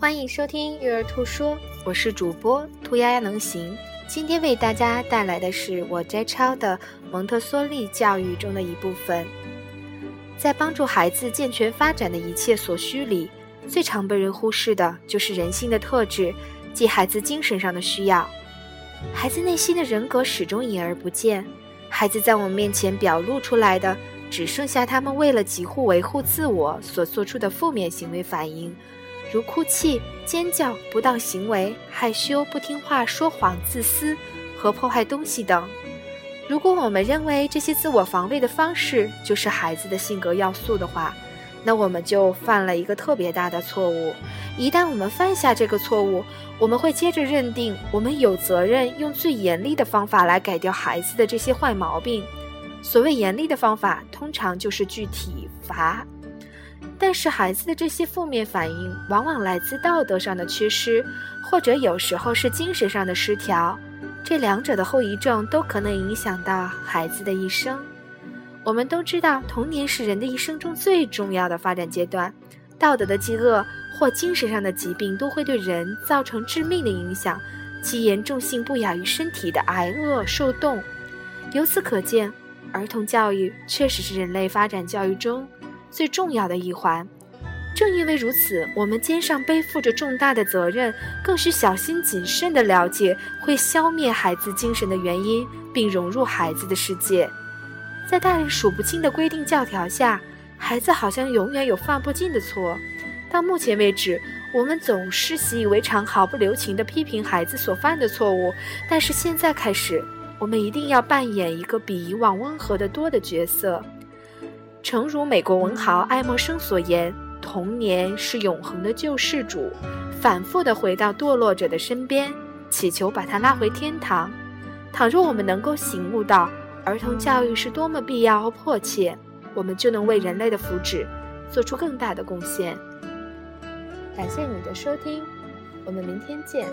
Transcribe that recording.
欢迎收听育儿兔说，我是主播兔丫丫能行。今天为大家带来的是我摘抄的蒙特梭利教育中的一部分。在帮助孩子健全发展的一切所需里，最常被人忽视的就是人性的特质，即孩子精神上的需要。孩子内心的人格始终隐而不见，孩子在我们面前表露出来的，只剩下他们为了极护维护自我所做出的负面行为反应。如哭泣、尖叫、不当行为、害羞、不听话、说谎、自私和破坏东西等。如果我们认为这些自我防卫的方式就是孩子的性格要素的话，那我们就犯了一个特别大的错误。一旦我们犯下这个错误，我们会接着认定我们有责任用最严厉的方法来改掉孩子的这些坏毛病。所谓严厉的方法，通常就是具体罚。但是孩子的这些负面反应往往来自道德上的缺失，或者有时候是精神上的失调，这两者的后遗症都可能影响到孩子的一生。我们都知道，童年是人的一生中最重要的发展阶段，道德的饥饿或精神上的疾病都会对人造成致命的影响，其严重性不亚于身体的挨饿受冻。由此可见，儿童教育确实是人类发展教育中。最重要的一环，正因为如此，我们肩上背负着重大的责任，更需小心谨慎地了解会消灭孩子精神的原因，并融入孩子的世界。在大人数不清的规定教条下，孩子好像永远有犯不尽的错。到目前为止，我们总是习以为常，毫不留情地批评孩子所犯的错误。但是现在开始，我们一定要扮演一个比以往温和得多的角色。诚如美国文豪爱默生所言：“童年是永恒的救世主，反复的回到堕落者的身边，祈求把他拉回天堂。倘若我们能够醒悟到儿童教育是多么必要和迫切，我们就能为人类的福祉做出更大的贡献。”感谢你的收听，我们明天见。